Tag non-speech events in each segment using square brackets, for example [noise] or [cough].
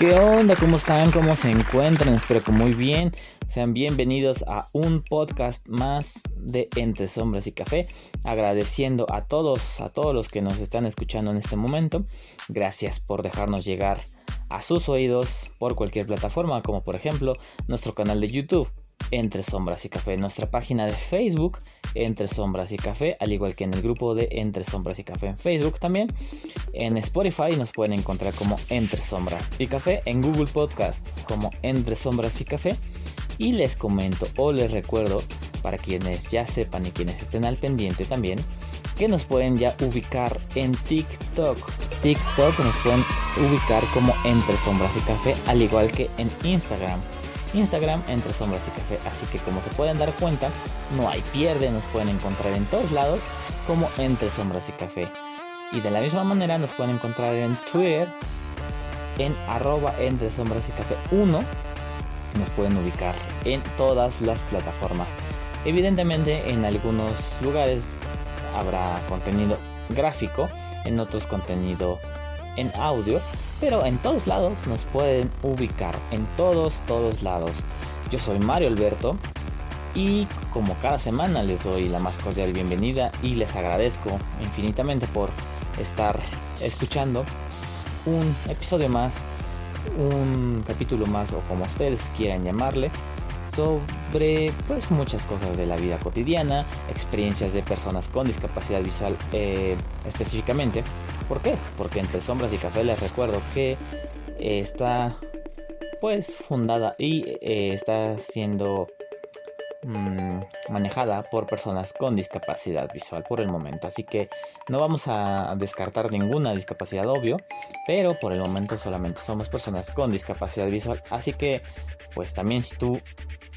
¿Qué onda? ¿Cómo están? ¿Cómo se encuentran? Espero que muy bien. Sean bienvenidos a un podcast más de Entre Sombras y Café. Agradeciendo a todos, a todos los que nos están escuchando en este momento. Gracias por dejarnos llegar a sus oídos por cualquier plataforma, como por ejemplo nuestro canal de YouTube. Entre Sombras y Café, nuestra página de Facebook, Entre Sombras y Café, al igual que en el grupo de Entre Sombras y Café en Facebook también. En Spotify nos pueden encontrar como Entre Sombras y Café, en Google Podcast como Entre Sombras y Café. Y les comento o les recuerdo, para quienes ya sepan y quienes estén al pendiente también, que nos pueden ya ubicar en TikTok. TikTok nos pueden ubicar como Entre Sombras y Café, al igual que en Instagram. Instagram entre sombras y café. Así que como se pueden dar cuenta, no hay pierde, nos pueden encontrar en todos lados como entre sombras y café. Y de la misma manera nos pueden encontrar en Twitter en arroba entre sombras y café 1. Nos pueden ubicar en todas las plataformas. Evidentemente en algunos lugares habrá contenido gráfico, en otros contenido en audio, pero en todos lados nos pueden ubicar, en todos, todos lados. Yo soy Mario Alberto y como cada semana les doy la más cordial bienvenida y les agradezco infinitamente por estar escuchando un episodio más, un capítulo más o como ustedes quieran llamarle sobre pues muchas cosas de la vida cotidiana, experiencias de personas con discapacidad visual eh, específicamente. ¿Por qué? Porque entre sombras y café les recuerdo que eh, está pues fundada y eh, está siendo mm, manejada por personas con discapacidad visual por el momento. Así que no vamos a descartar ninguna discapacidad, obvio, pero por el momento solamente somos personas con discapacidad visual. Así que pues también si tú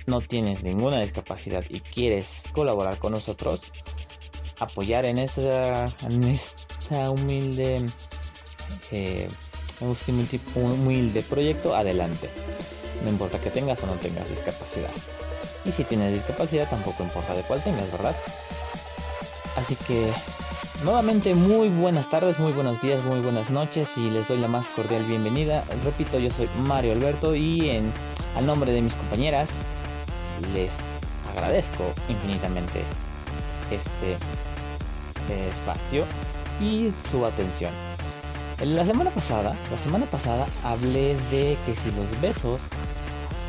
no tienes ninguna discapacidad y quieres colaborar con nosotros, apoyar en esta, en esta humilde, eh, humilde proyecto, adelante. No importa que tengas o no tengas discapacidad. Y si tienes discapacidad, tampoco importa de cuál tengas, ¿verdad? Así que, nuevamente, muy buenas tardes, muy buenos días, muy buenas noches y les doy la más cordial bienvenida. Repito, yo soy Mario Alberto y en, al nombre de mis compañeras, les agradezco infinitamente este espacio y su atención. La semana pasada, la semana pasada hablé de que si los besos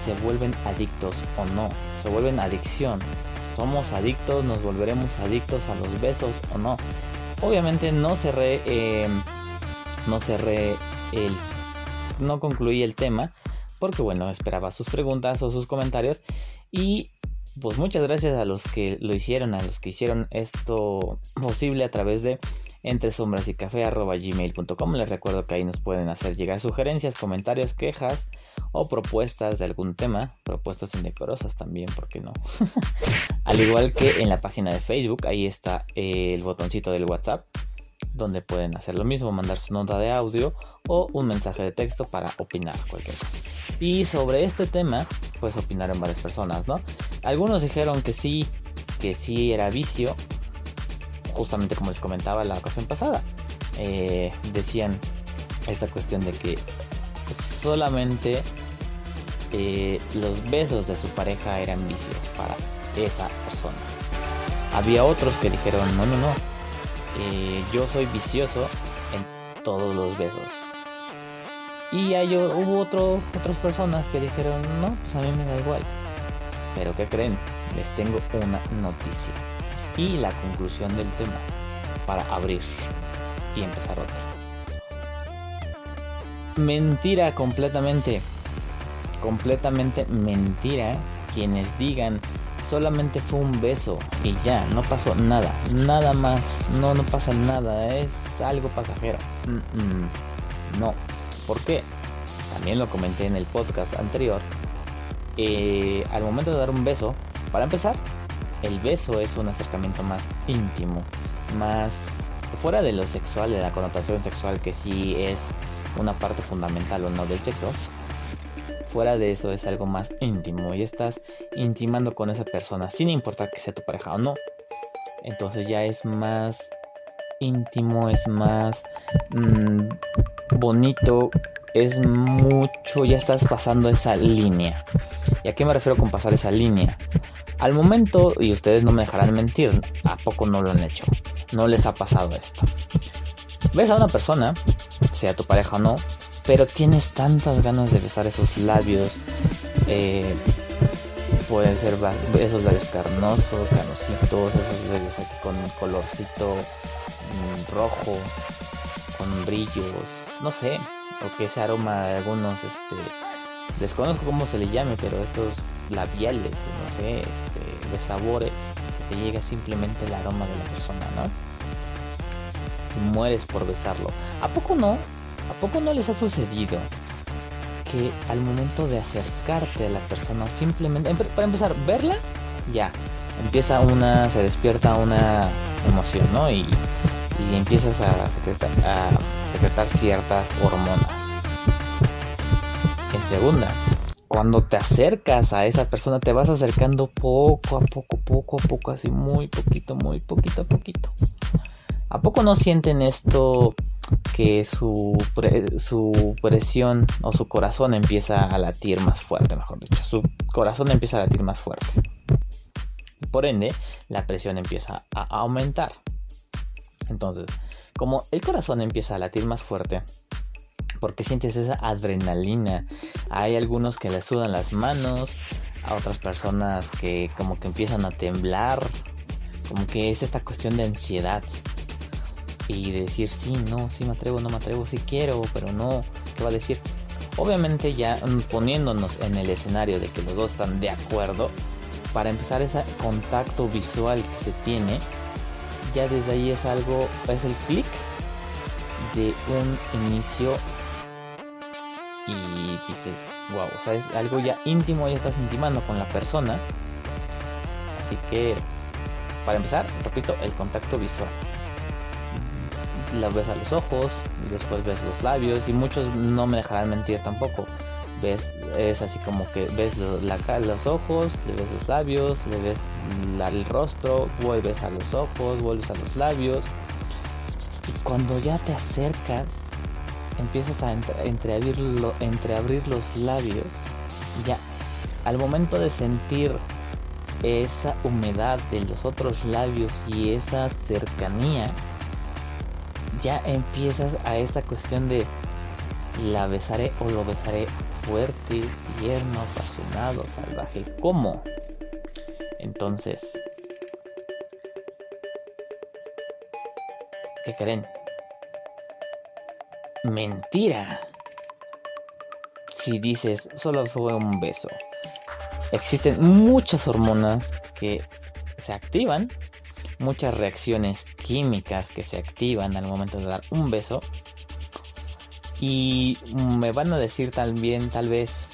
se vuelven adictos o no, se vuelven adicción. Somos adictos, nos volveremos adictos a los besos o no. Obviamente no cerré, eh, no cerré el, no concluí el tema porque bueno esperaba sus preguntas o sus comentarios y pues muchas gracias a los que lo hicieron, a los que hicieron esto posible a través de entre sombras y café gmail.com. Les recuerdo que ahí nos pueden hacer llegar sugerencias, comentarios, quejas o propuestas de algún tema, propuestas indecorosas también, ¿por qué no? [laughs] Al igual que en la página de Facebook, ahí está el botoncito del WhatsApp donde pueden hacer lo mismo, mandar su nota de audio o un mensaje de texto para opinar cualquier cosa. Y sobre este tema, pues opinaron varias personas, ¿no? Algunos dijeron que sí, que sí era vicio, justamente como les comentaba la ocasión pasada. Eh, decían esta cuestión de que solamente eh, los besos de su pareja eran vicios para esa persona. Había otros que dijeron, no, no, no, yo soy vicioso en todos los besos. Y hay, hubo otro, otras personas que dijeron, no, pues a mí me da igual. Pero ¿qué creen? Les tengo una noticia. Y la conclusión del tema para abrir y empezar otro. Mentira completamente. Completamente mentira quienes digan solamente fue un beso y ya, no pasó nada, nada más, no, no pasa nada, es algo pasajero. no, ¿por qué? También lo comenté en el podcast anterior. Eh, al momento de dar un beso, para empezar, el beso es un acercamiento más íntimo, más fuera de lo sexual, de la connotación sexual que sí es una parte fundamental o no del sexo, fuera de eso es algo más íntimo y estás intimando con esa persona sin importar que sea tu pareja o no. Entonces ya es más íntimo, es más mm, bonito es mucho, ya estás pasando esa línea. ¿Y a qué me refiero con pasar esa línea? Al momento, y ustedes no me dejarán mentir, ¿a poco no lo han hecho? No les ha pasado esto. Ves a una persona, sea tu pareja o no, pero tienes tantas ganas de besar esos labios. Eh, pueden ser esos labios carnosos, canositos, esos labios aquí con colorcito mm, rojo, con brillos, no sé, o que ese aroma de algunos, este, desconozco cómo se le llame, pero estos labiales, no sé, este, de sabores, te llega simplemente el aroma de la persona, ¿no? Y mueres por besarlo. ¿A poco no? ¿A poco no les ha sucedido que al momento de acercarte a la persona, simplemente, para empezar, verla, ya, empieza una, se despierta una emoción, ¿no? Y, y empiezas a secretar, a secretar ciertas hormonas. En segunda, cuando te acercas a esa persona, te vas acercando poco a poco, poco a poco, así muy poquito, muy poquito a poquito. ¿A poco no sienten esto que su, su presión o su corazón empieza a latir más fuerte, mejor dicho? Su corazón empieza a latir más fuerte. Por ende, la presión empieza a aumentar. Entonces, como el corazón empieza a latir más fuerte, porque sientes esa adrenalina. Hay algunos que le sudan las manos, a otras personas que como que empiezan a temblar, como que es esta cuestión de ansiedad. Y decir sí, no, sí me atrevo, no me atrevo, sí quiero, pero no, ¿qué va a decir? Obviamente ya poniéndonos en el escenario de que los dos están de acuerdo, para empezar ese contacto visual que se tiene, ya desde ahí es algo, es el clic de un inicio y dices, wow, o sea, es algo ya íntimo, ya estás intimando con la persona. Así que, para empezar, repito, el contacto visual. La ves a los ojos, después ves los labios, y muchos no me dejarán mentir tampoco. Ves, es así como que ves la, los ojos, le ves los labios, le ves el rostro, vuelves a los ojos, vuelves a los labios. Y cuando ya te acercas, empiezas a entreabrir, entreabrir los labios, ya al momento de sentir esa humedad de los otros labios y esa cercanía, ya empiezas a esta cuestión de la besaré o lo besaré fuerte, tierno, apasionado, salvaje. ¿Cómo? Entonces, ¿qué creen? mentira. Si dices solo fue un beso. Existen muchas hormonas que se activan, muchas reacciones químicas que se activan al momento de dar un beso. Y me van a decir también, tal vez,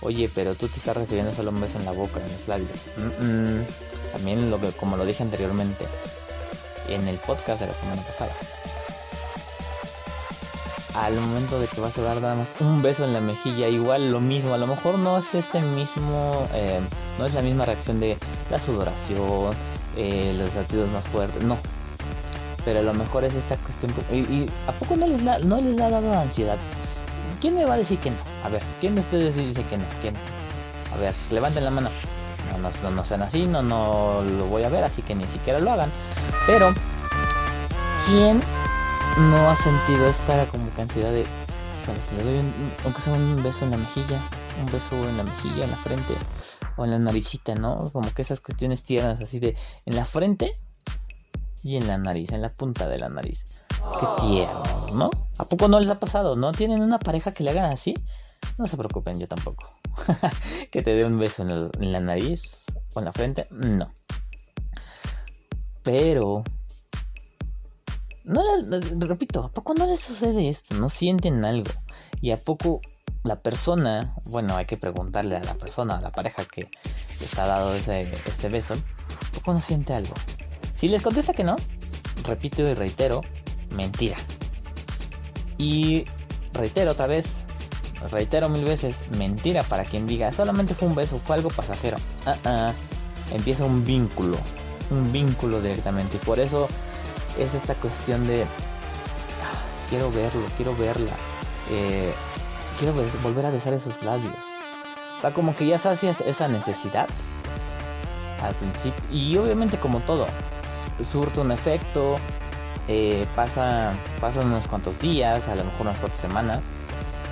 oye, pero tú te estás recibiendo solo un beso en la boca, en los labios. También, lo como lo dije anteriormente en el podcast de la semana pasada al momento de que vas a dar un beso en la mejilla, igual lo mismo, a lo mejor no es este mismo, eh, no es la misma reacción de la sudoración, eh, los latidos más fuertes, no. Pero a lo mejor es esta cuestión. Y, ¿a poco no les, da, no les ha dado ansiedad? ¿Quién me va a decir que no? A ver, ¿quién de ustedes dice que no? ¿Quién? A ver, levanten la mano. No, no, no sean así, no, no lo voy a ver, así que ni siquiera lo hagan. Pero, ¿quién no ha sentido esta como cantidad de le doy un, aunque sea un beso en la mejilla un beso en la mejilla en la frente o en la naricita no como que esas cuestiones tiernas así de en la frente y en la nariz en la punta de la nariz. Qué tierno no a poco no les ha pasado no tienen una pareja que le hagan así no se preocupen yo tampoco. [laughs] Que te dé un beso en, la nariz o en la frente no. Pero no repito, ¿a poco no les sucede esto? ¿No sienten algo? Y a poco la persona, bueno, hay que preguntarle a la persona, a la pareja que les ha dado ese, ese beso, ¿a poco no siente algo? Si les contesta que no, repito y reitero, mentira. Y reitero otra vez, reitero mil veces, mentira para quien diga, solamente fue un beso, fue algo pasajero. Ah, ah. Empieza un vínculo, un vínculo directamente. Y por eso es esta cuestión de ah, quiero verlo, quiero verla. eh, quiero volver a besar esos labios. O sea, como que ya sacias esa necesidad al principio. Y obviamente como todo, surte un efecto, eh, pasa, pasan unos cuantos días, a lo mejor unas cuantas semanas,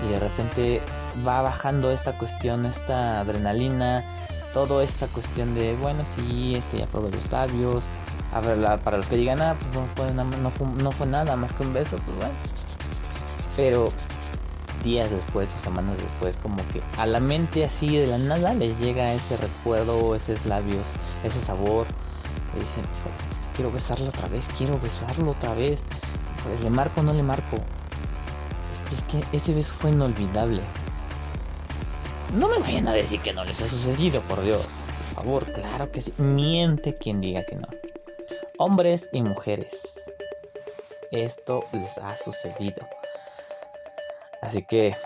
y de repente va bajando esta cuestión, esta adrenalina, toda esta cuestión de, bueno, sí, este ya probé los labios. A ver, para los que digan, ah, pues no fue, no fue nada más que un beso, pues bueno. Pero días después o semanas después, como que a la mente así de la nada les llega ese recuerdo, esos labios, ese sabor. Y dicen, quiero besarlo otra vez, quiero besarlo otra vez. Pues, ¿Le marco no le marco? Es que, es que ese beso fue inolvidable. No me vayan a decir que no les ha sucedido, por Dios. Por favor, claro que sí. Miente quien diga que no. Hombres y mujeres. Esto les ha sucedido. Así que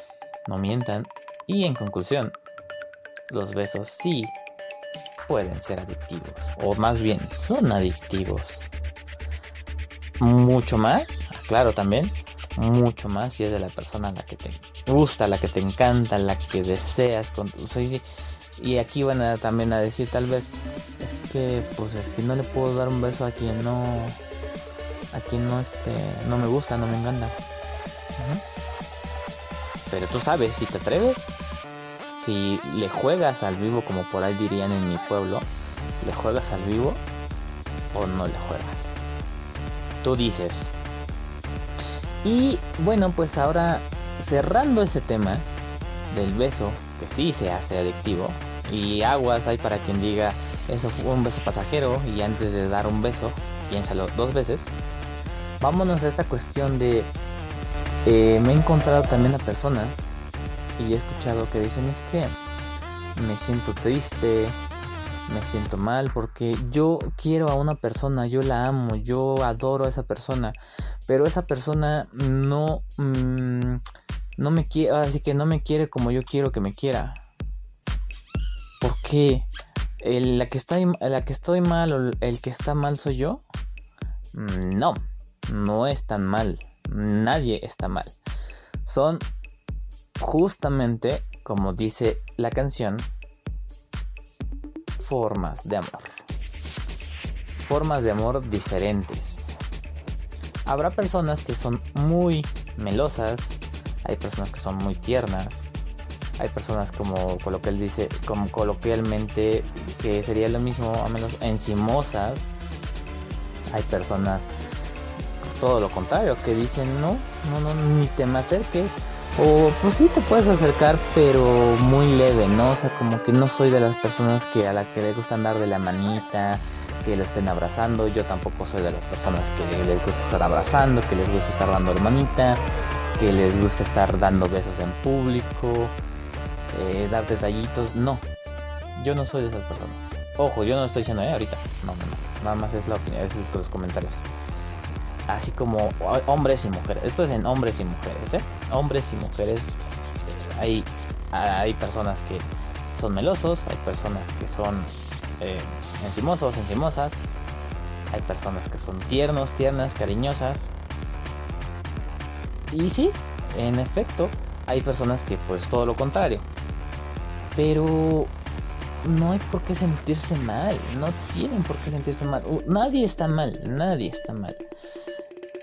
no mientan. Y en conclusión, los besos sí pueden ser adictivos. O más bien, son adictivos. Mucho más, claro también, mucho más si es de la persona a la que te gusta, la que te encanta, la que deseas. Con, y aquí van a, también a decir tal vez, es que pues es que no le puedo dar un beso a quien no, a quien no este, no me gusta, no me encanta. Pero tú sabes, si te atreves, si le juegas al vivo, como por ahí dirían en mi pueblo, le juegas al vivo o no le juegas. Tú dices. Y bueno, pues ahora cerrando ese tema del beso, que sí se hace adictivo, y aguas hay para quien diga, eso fue un beso pasajero, y antes de dar un beso, piénsalo dos veces. Vámonos a esta cuestión de eh, me he encontrado también a personas y he escuchado que dicen es que me siento triste, me siento mal porque yo quiero a una persona, yo la amo, yo adoro a esa persona, pero esa persona no mm, no me quiere, así que no me quiere como yo quiero que me quiera. ¿Por qué? la que está la que estoy mal o el que está mal soy yo? Mm, no, no es tan mal nadie está mal. Son justamente, como dice la canción, formas de amor. Formas de amor diferentes. Habrá personas que son muy melosas, hay personas que son muy tiernas, hay personas como dice, como coloquialmente, que sería lo mismo, a menos encimosas. Hay personas todo lo contrario, que dicen no, no, no, ni te me acerques. O pues sí te puedes acercar, pero muy leve, ¿no? O sea, como que no soy de las personas que a la que le gusta andar de la manita, que le estén abrazando. Yo tampoco soy de las personas que les gusta estar abrazando, que les gusta estar dando hermanita, que les gusta estar dando besos en público, eh, dar detallitos. No, yo no soy de esas personas. Ojo, yo no lo estoy diciendo ¿eh? ahorita. No, no, no. Nada más es la opinión, es los comentarios así como hombres y mujeres. Esto es en hombres y mujeres, ¿eh? Hombres y mujeres. Eh, hay, hay personas que son melosos, hay personas que son eh, encimosos, encimosas. Hay personas que son tiernos, tiernas, cariñosas. Y sí, en efecto, hay personas que pues todo lo contrario. Pero no hay por qué sentirse mal, no tienen por qué sentirse mal. nadie está mal, nadie está mal.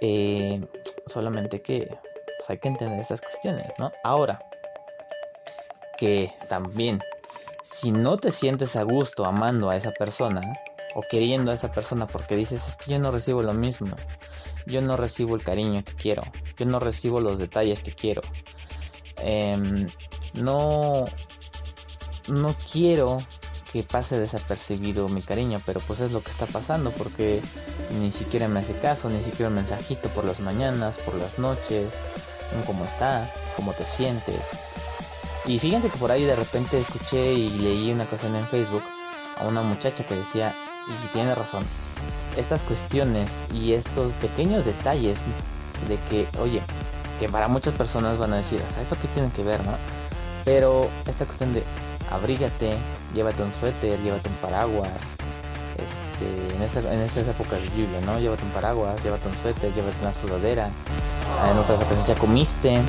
Eh, solamente que pues, hay que entender estas cuestiones, ¿no? Ahora, que también, si no te sientes a gusto amando a esa persona o queriendo a esa persona porque dices, es que yo no recibo lo mismo, yo no recibo el cariño que quiero, yo no recibo los detalles que quiero, em, no, no quiero que pase desapercibido mi cariño, pero pues es lo que está pasando porque ni siquiera me hace caso, ni siquiera un mensajito por las mañanas, por las noches, cómo está, cómo te sientes. Y fíjense que por ahí de repente escuché y leí una ocasión en Facebook a una muchacha que decía, y tiene razón, estas cuestiones y estos pequeños detalles de que, oye, que para muchas personas van a decir, o sea, ¿eso qué tiene que ver, no? Pero esta cuestión de abrígate, llévate un suéter, llévate un paraguas. Este, en, estas épocas de lluvia, ¿no? Llévate un paraguas, llévate un suéter, llévate una sudadera. En otras ocasiones ya comiste.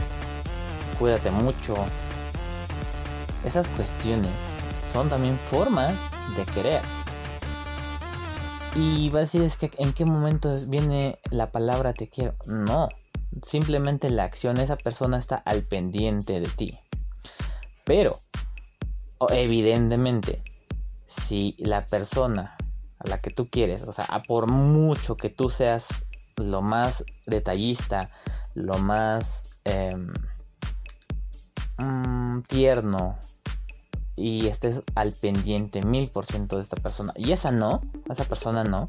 cuídate mucho. Esas cuestiones son también formas de querer. Y va a decir es que en qué momento viene la palabra te quiero. No, simplemente la acción, esa persona está al pendiente de ti. Pero, evidentemente, si la persona a la que tú quieres, o sea, por mucho que tú seas lo más detallista, lo más mm, tierno y estés al pendiente mil por ciento de esta persona y esa no, esa persona no,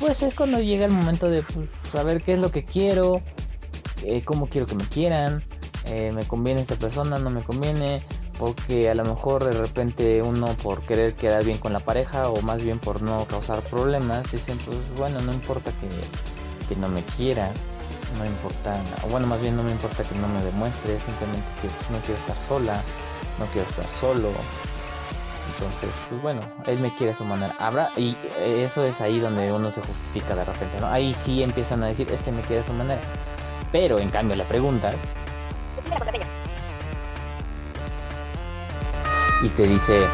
pues es cuando llega el momento de pues, saber qué es lo que quiero, eh, cómo quiero que me quieran, eh, me conviene esta persona, no me conviene, porque a lo mejor de repente uno por querer quedar bien con la pareja o más bien por no causar problemas, dicen pues bueno, no importa que, que no me quiera, no importa, o bueno, más bien no me importa que no me demuestre, simplemente que no quiero estar sola, no quiero estar solo. Entonces, pues bueno, él me quiere a su manera. Habrá, y eso es ahí donde uno se justifica de repente, ¿no? Ahí sí empiezan a decir, es que me quiere a su manera. Pero en cambio le preguntas, y te dice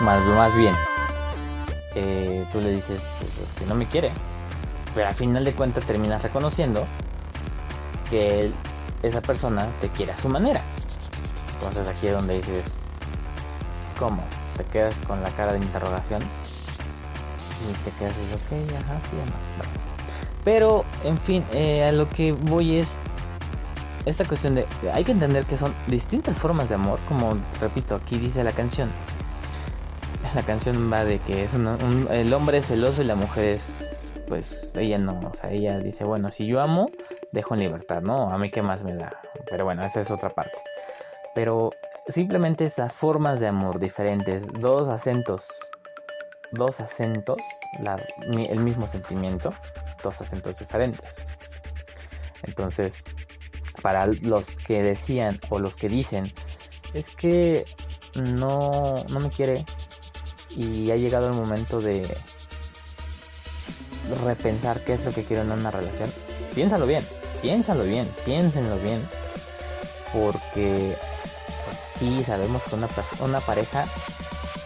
más, más bien eh, tú le dices pues, que no me quiere pero al final de cuentas terminas reconociendo que esa persona te quiere a su manera. Entonces aquí es donde dices ¿cómo? te quedas con la cara de interrogación y te quedas ok, ajá, sí, pero en fin eh, a lo que voy es esta cuestión de hay que entender que son distintas formas de amor, como repito, aquí dice la canción. La canción va de que es el hombre es celoso y la mujer es, pues, ella no, o sea, ella dice, bueno, si yo amo, dejo en libertad, ¿no? A mí qué más me da. Pero bueno, esa es otra parte. Pero simplemente esas formas de amor diferentes, dos acentos, dos acentos, el mismo sentimiento, dos acentos diferentes. Entonces, para los que decían o los que dicen es que no, no me quiere y ha llegado el momento de repensar qué es lo que quiero en una relación. Piénsalo bien, piénsalo bien, piénsenlo bien. Porque pues, sí sabemos que una, una pareja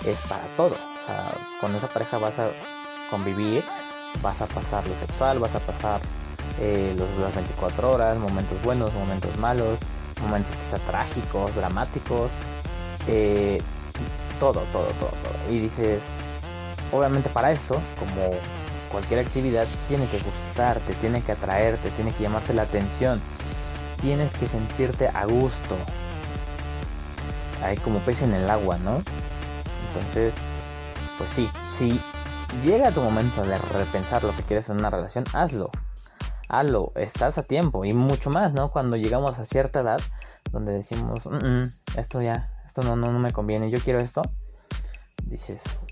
es para todo. O sea, con esa pareja vas a convivir, vas a pasar lo sexual, vas a pasar eh, los, las 24 horas, momentos buenos, momentos malos, momentos quizá trágicos, dramáticos, eh, todo, todo, todo, todo. Y dices, obviamente para esto, como cualquier actividad, tiene que gustarte, tiene que atraerte, tiene que llamarte la atención, tienes que sentirte a gusto. Hay como pez en el agua, ¿no? Entonces, pues sí, si llega tu momento de repensar lo que quieres en una relación, hazlo hazlo, estás a tiempo y mucho más, ¿no? Cuando llegamos a cierta edad donde decimos, mm, mm, esto ya, esto no, no, no me conviene, yo quiero esto, dices,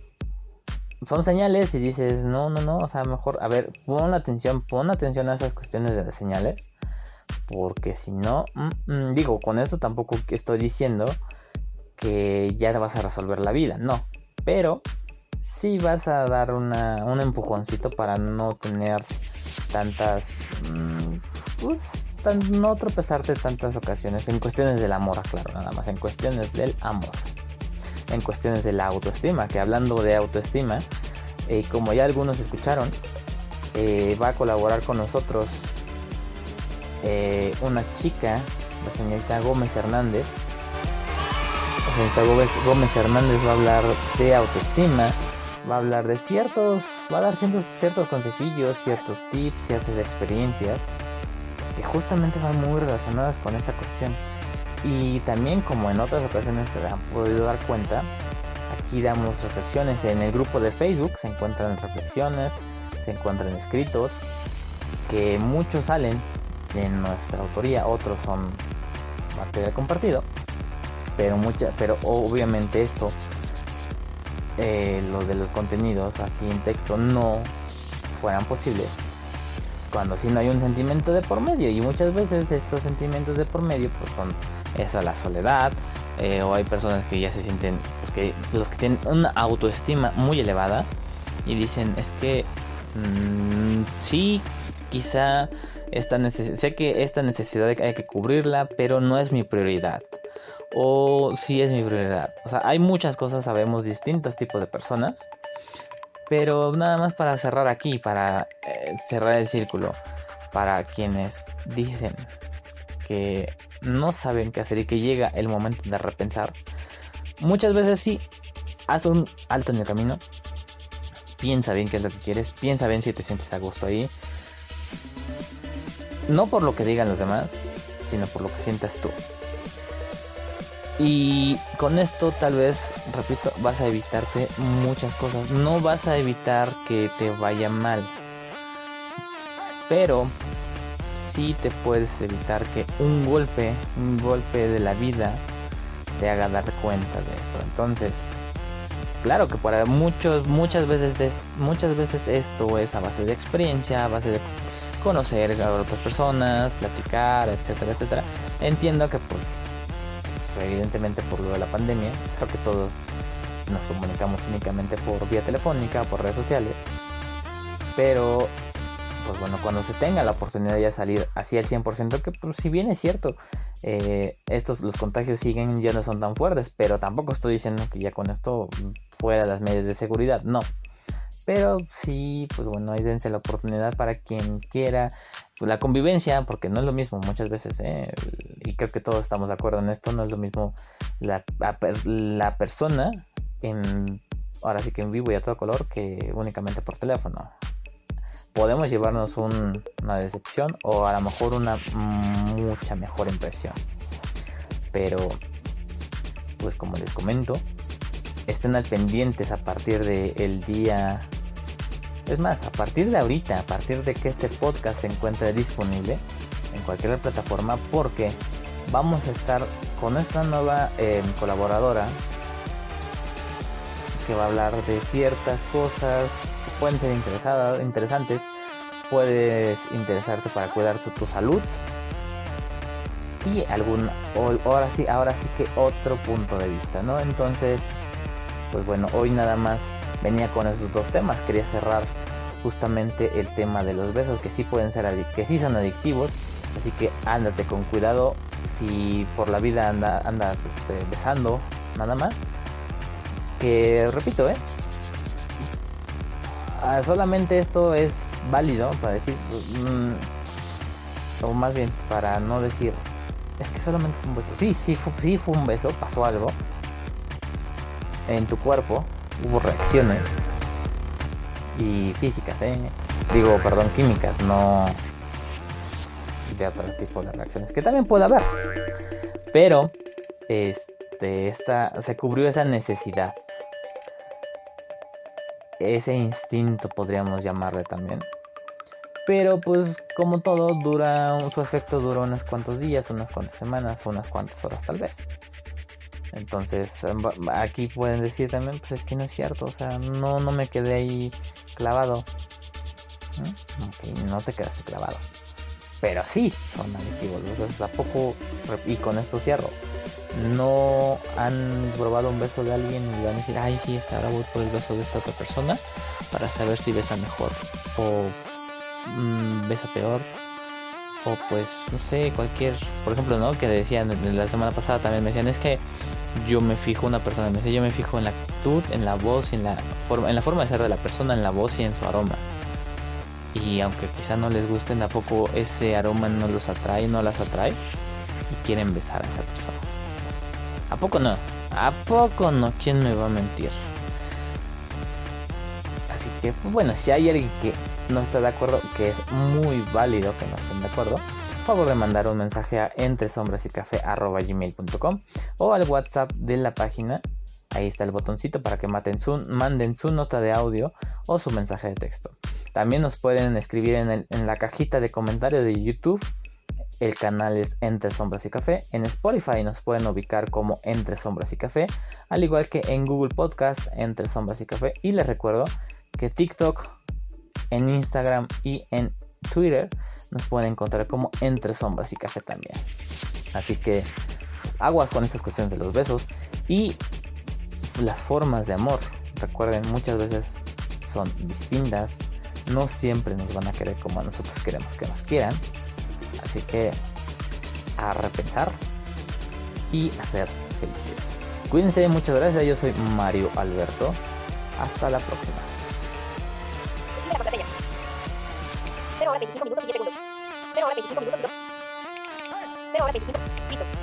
son señales y dices, no, no, no, o sea, mejor, a ver, pon atención, pon atención a esas cuestiones de las señales, porque si no, mm, digo, con esto tampoco estoy diciendo que ya vas a resolver la vida, no, pero sí vas a dar una, un empujoncito para no tener tantas... Mm, pues no tropezarte tantas ocasiones en cuestiones del amor, claro, nada más, en cuestiones del amor, en cuestiones de la autoestima, que hablando de autoestima, eh, como ya algunos escucharon, eh, va a colaborar con nosotros eh, una chica, la señorita Gómez Hernández. La señorita Gómez Hernández va a hablar de autoestima, va a hablar de ciertos, va a dar ciertos, consejillos, ciertos tips, ciertas experiencias que justamente van muy relacionadas con esta cuestión. Y también como en otras ocasiones se han podido dar cuenta, aquí damos reflexiones. En el grupo de Facebook se encuentran reflexiones, se encuentran escritos, que muchos salen de nuestra autoría, otros son material compartido. Pero, mucha, pero obviamente esto eh, lo de los contenidos así en texto no fueran posibles cuando si no hay un sentimiento de por medio y muchas veces estos sentimientos de por medio pues son esa la soledad eh, o hay personas que ya se sienten pues, que los que tienen una autoestima muy elevada y dicen es que mm, sí quizá esta sé que esta necesidad hay que cubrirla, pero no es mi prioridad. O sí es mi prioridad. O sea, hay muchas cosas, sabemos distintos tipos de personas. Pero nada más para cerrar aquí, para eh, cerrar el círculo. Para quienes dicen que no saben qué hacer y que llega el momento de repensar. Muchas veces sí, haz un alto en el camino. Piensa bien qué es lo que quieres. Piensa bien si te sientes a gusto ahí no por lo que digan los demás, sino por lo que sientas tú. Y con esto tal vez, repito, vas a evitarte muchas cosas. No vas a evitar que te vaya mal. Pero sí te puedes evitar que un golpe, un golpe de la vida te haga dar cuenta de esto. Entonces, claro que para muchos, muchas veces, muchas veces esto es a base de experiencia, a base de conocer a otras personas, platicar, etcétera, etcétera. Entiendo que pues, evidentemente por lo de la pandemia, creo que todos nos comunicamos únicamente por vía telefónica, por redes sociales. Pero pues bueno, cuando se tenga la oportunidad de salir así al 100%, que pues si bien es cierto, eh, estos, los contagios siguen, ya no son tan fuertes, pero tampoco estoy diciendo que ya con esto fuera las medidas de seguridad, no. Pero sí, pues bueno, ahí dense la oportunidad para quien quiera. La convivencia, porque no es lo mismo muchas veces, ¿eh? Creo que todos estamos de acuerdo en esto, no es lo mismo la, la persona en, ahora sí que en vivo y a todo color que únicamente por teléfono. Podemos llevarnos una decepción o a lo mejor una mucha mejor impresión. Pero, pues como les comento, estén al pendientes a partir del día es más, a partir de ahorita, a partir de que este podcast se encuentre disponible en cualquier plataforma, porque vamos a estar con esta nueva em, colaboradora que va a hablar de ciertas cosas que pueden ser interesadas, interesantes. Puedes interesarte para cuidar tu salud y algún ahora sí ahora sí que otro punto de vista no entonces pues bueno hoy nada más venía con esos dos temas. Quería cerrar justamente el tema de los besos que sí pueden ser que sí son adictivos. Así que ándate con cuidado si por la vida andas este, besando nada más. Que repito, ¿eh? Ah, solamente esto es válido para decir, mm, o más bien para no decir, es que solamente fue un beso. Sí, sí, sí fue un beso, pasó algo en tu cuerpo, hubo reacciones y físicas, ¿eh? digo, perdón, químicas, no de otro tipo de reacciones que también puede haber. Pero este esta se cubrió esa necesidad. Ese instinto podríamos llamarle también. Pero pues como todo dura su efecto dura unos cuantos días, unas cuantas semanas, unas cuantas horas tal vez. Entonces, aquí pueden decir también, pues es que no es cierto, o sea, no, no me quedé ahí clavado. ¿Mm? no te quedaste clavado. Pero sí son adictivos. Entonces, ¿a poco? Y con esto cierro. No han probado un beso de alguien y van a decir, ay, sí, está ahora voy por el beso de esta otra persona para saber si besa mejor o mm, besa peor o pues no sé cualquier por ejemplo no que decían la semana pasada también me decían es que yo me fijo una persona, me yo me fijo en la actitud, en la voz, en la forma, en la forma de ser de la persona, en la voz y en su aroma. Y aunque quizá no les guste, tampoco ese aroma no los atrae, no las atrae y quieren besar a esa persona. ¿A poco no? ¿A poco no? ¿Quién me va a mentir? Así que, pues bueno, si hay alguien que no está de acuerdo, que es muy válido que no estén de acuerdo, favor de mandar un mensaje a entre sombras y o al WhatsApp de la página. Ahí está el botoncito para que manden su nota de audio o su mensaje de texto. También nos pueden escribir en, la cajita de comentarios de YouTube. El canal es Entre Sombras y Café. En Spotify nos pueden ubicar como Entre Sombras y Café. Al igual que en Google Podcast, Entre Sombras y Café. Y les recuerdo que TikTok, en Instagram y en Twitter nos pueden encontrar como Entre Sombras y Café también. Así que aguas con estas cuestiones de los besos y las formas de amor. Recuerden, muchas veces son distintas. No siempre nos van a querer como nosotros queremos que nos quieran. Así que a repensar y a ser felices. Cuídense, muchas gracias. Yo soy Mario Alberto. Hasta la próxima. hora 25 minutos y 10 segundos. 0 hora 25 minutos y 2. 0 hora 25. Listo.